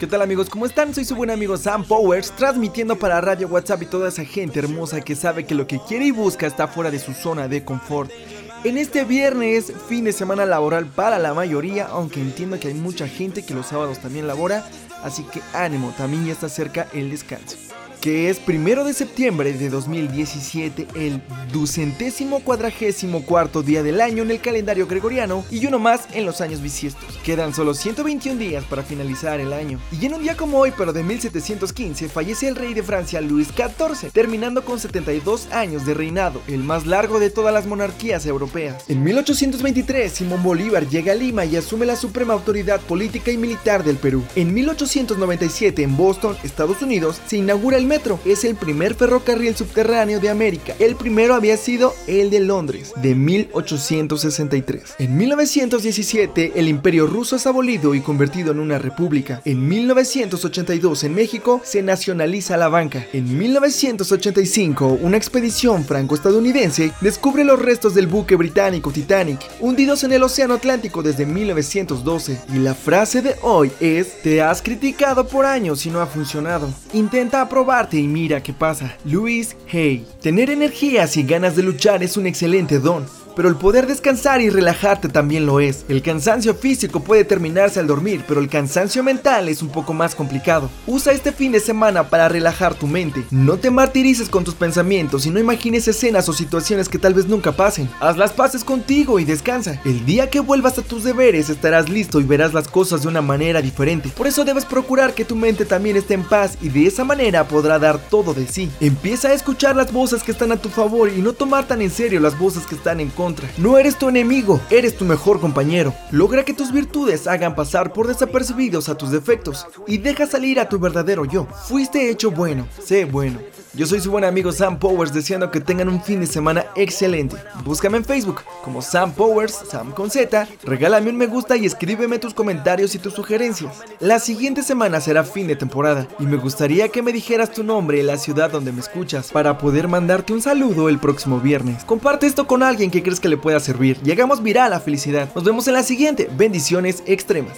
¿Qué tal amigos? ¿Cómo están? Soy su buen amigo Sam Powers, transmitiendo para Radio WhatsApp y toda esa gente hermosa que sabe que lo que quiere y busca está fuera de su zona de confort. En este viernes, fin de semana laboral para la mayoría, aunque entiendo que hay mucha gente que los sábados también labora, así que ánimo, también ya está cerca el descanso que es primero de septiembre de 2017, el ducentésimo cuadragésimo cuarto día del año en el calendario gregoriano y uno más en los años bisiestos. Quedan solo 121 días para finalizar el año. Y en un día como hoy, pero de 1715, fallece el rey de Francia Luis XIV, terminando con 72 años de reinado, el más largo de todas las monarquías europeas. En 1823, Simón Bolívar llega a Lima y asume la suprema autoridad política y militar del Perú. En 1897, en Boston, Estados Unidos, se inaugura el Es el primer ferrocarril subterráneo de América. El primero había sido el de Londres, de 1863. En 1917, el imperio ruso es abolido y convertido en una república. En 1982, en México, se nacionaliza la banca. En 1985, una expedición franco-estadounidense descubre los restos del buque británico Titanic, hundidos en el Océano Atlántico desde 1912. Y la frase de hoy es, te has criticado por años y no ha funcionado. Intenta aprobar y mira qué pasa. Luis Hay. Tener energías y ganas de luchar es un excelente don pero el poder descansar y relajarte también lo es. El cansancio físico puede terminarse al dormir, pero el cansancio mental es un poco más complicado. Usa este fin de semana para relajar tu mente. No te martirices con tus pensamientos y no imagines escenas o situaciones que tal vez nunca pasen. Haz las paces contigo y descansa. El día que vuelvas a tus deberes estarás listo y verás las cosas de una manera diferente. Por eso debes procurar que tu mente también esté en paz y de esa manera podrá dar todo de sí. Empieza a escuchar las voces que están a tu favor y no tomar tan en serio las voces que están en no eres tu enemigo, eres tu mejor compañero. Logra que tus virtudes hagan pasar por desapercibidos a tus defectos y deja salir a tu verdadero yo. Fuiste hecho bueno, sé bueno. Yo soy su buen amigo Sam Powers deseando que tengan un fin de semana excelente. Búscame en Facebook como Sam Powers, Sam con Z, regálame un me gusta y escríbeme tus comentarios y tus sugerencias. La siguiente semana será fin de temporada y me gustaría que me dijeras tu nombre y la ciudad donde me escuchas para poder mandarte un saludo el próximo viernes. Comparte esto con alguien que crees que le pueda servir. Llegamos viral a felicidad. Nos vemos en la siguiente. Bendiciones extremas.